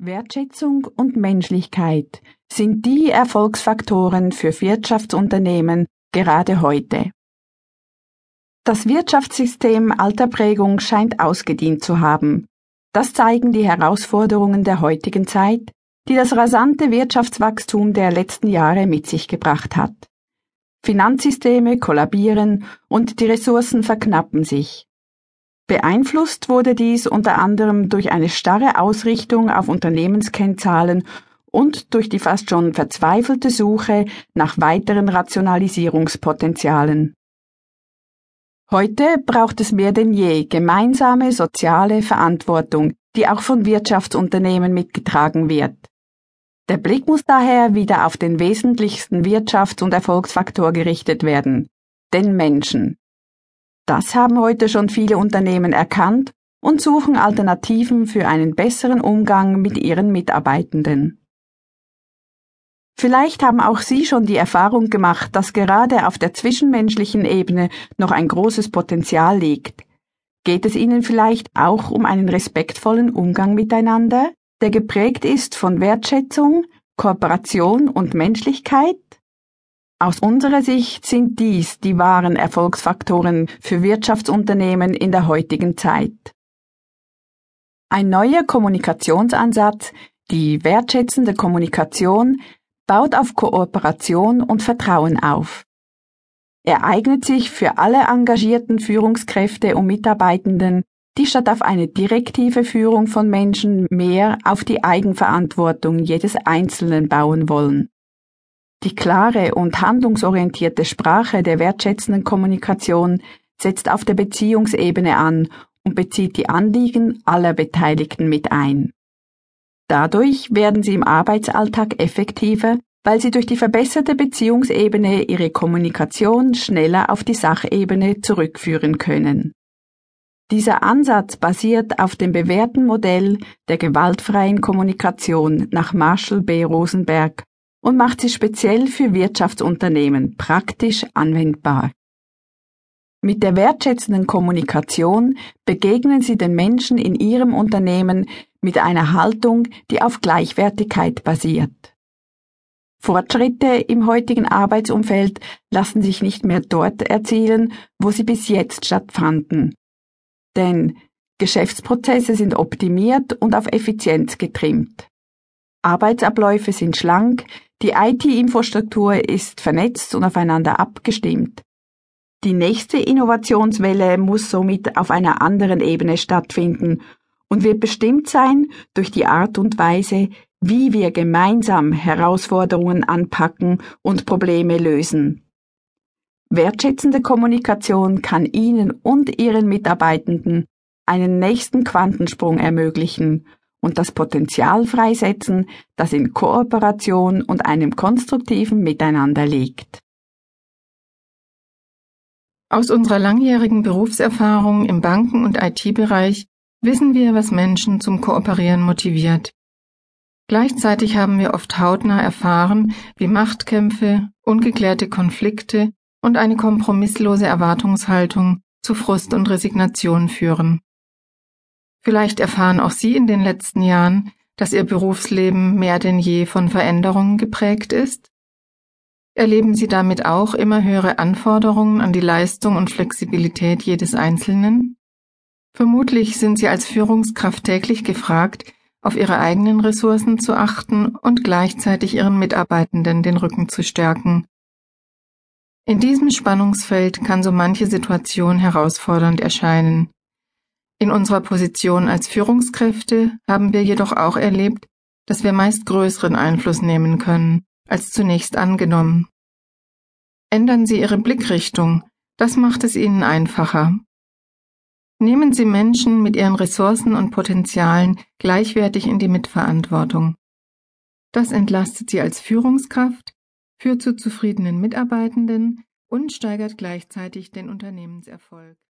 Wertschätzung und Menschlichkeit sind die Erfolgsfaktoren für Wirtschaftsunternehmen gerade heute. Das Wirtschaftssystem alter Prägung scheint ausgedient zu haben. Das zeigen die Herausforderungen der heutigen Zeit, die das rasante Wirtschaftswachstum der letzten Jahre mit sich gebracht hat. Finanzsysteme kollabieren und die Ressourcen verknappen sich. Beeinflusst wurde dies unter anderem durch eine starre Ausrichtung auf Unternehmenskennzahlen und durch die fast schon verzweifelte Suche nach weiteren Rationalisierungspotenzialen. Heute braucht es mehr denn je gemeinsame soziale Verantwortung, die auch von Wirtschaftsunternehmen mitgetragen wird. Der Blick muss daher wieder auf den wesentlichsten Wirtschafts- und Erfolgsfaktor gerichtet werden, den Menschen. Das haben heute schon viele Unternehmen erkannt und suchen Alternativen für einen besseren Umgang mit ihren Mitarbeitenden. Vielleicht haben auch Sie schon die Erfahrung gemacht, dass gerade auf der zwischenmenschlichen Ebene noch ein großes Potenzial liegt. Geht es Ihnen vielleicht auch um einen respektvollen Umgang miteinander, der geprägt ist von Wertschätzung, Kooperation und Menschlichkeit? Aus unserer Sicht sind dies die wahren Erfolgsfaktoren für Wirtschaftsunternehmen in der heutigen Zeit. Ein neuer Kommunikationsansatz, die wertschätzende Kommunikation, baut auf Kooperation und Vertrauen auf. Er eignet sich für alle engagierten Führungskräfte und Mitarbeitenden, die statt auf eine direktive Führung von Menschen mehr auf die Eigenverantwortung jedes Einzelnen bauen wollen. Die klare und handlungsorientierte Sprache der wertschätzenden Kommunikation setzt auf der Beziehungsebene an und bezieht die Anliegen aller Beteiligten mit ein. Dadurch werden sie im Arbeitsalltag effektiver, weil sie durch die verbesserte Beziehungsebene ihre Kommunikation schneller auf die Sachebene zurückführen können. Dieser Ansatz basiert auf dem bewährten Modell der gewaltfreien Kommunikation nach Marshall B. Rosenberg und macht sie speziell für Wirtschaftsunternehmen praktisch anwendbar. Mit der wertschätzenden Kommunikation begegnen Sie den Menschen in Ihrem Unternehmen mit einer Haltung, die auf Gleichwertigkeit basiert. Fortschritte im heutigen Arbeitsumfeld lassen sich nicht mehr dort erzielen, wo sie bis jetzt stattfanden. Denn Geschäftsprozesse sind optimiert und auf Effizienz getrimmt. Arbeitsabläufe sind schlank, die IT-Infrastruktur ist vernetzt und aufeinander abgestimmt. Die nächste Innovationswelle muss somit auf einer anderen Ebene stattfinden und wird bestimmt sein durch die Art und Weise, wie wir gemeinsam Herausforderungen anpacken und Probleme lösen. Wertschätzende Kommunikation kann Ihnen und Ihren Mitarbeitenden einen nächsten Quantensprung ermöglichen und das Potenzial freisetzen, das in Kooperation und einem konstruktiven Miteinander liegt. Aus unserer langjährigen Berufserfahrung im Banken- und IT-Bereich wissen wir, was Menschen zum Kooperieren motiviert. Gleichzeitig haben wir oft hautnah erfahren, wie Machtkämpfe, ungeklärte Konflikte und eine kompromisslose Erwartungshaltung zu Frust und Resignation führen. Vielleicht erfahren auch Sie in den letzten Jahren, dass Ihr Berufsleben mehr denn je von Veränderungen geprägt ist? Erleben Sie damit auch immer höhere Anforderungen an die Leistung und Flexibilität jedes Einzelnen? Vermutlich sind Sie als Führungskraft täglich gefragt, auf Ihre eigenen Ressourcen zu achten und gleichzeitig Ihren Mitarbeitenden den Rücken zu stärken. In diesem Spannungsfeld kann so manche Situation herausfordernd erscheinen. In unserer Position als Führungskräfte haben wir jedoch auch erlebt, dass wir meist größeren Einfluss nehmen können, als zunächst angenommen. Ändern Sie Ihre Blickrichtung, das macht es Ihnen einfacher. Nehmen Sie Menschen mit ihren Ressourcen und Potenzialen gleichwertig in die Mitverantwortung. Das entlastet Sie als Führungskraft, führt zu zufriedenen Mitarbeitenden und steigert gleichzeitig den Unternehmenserfolg.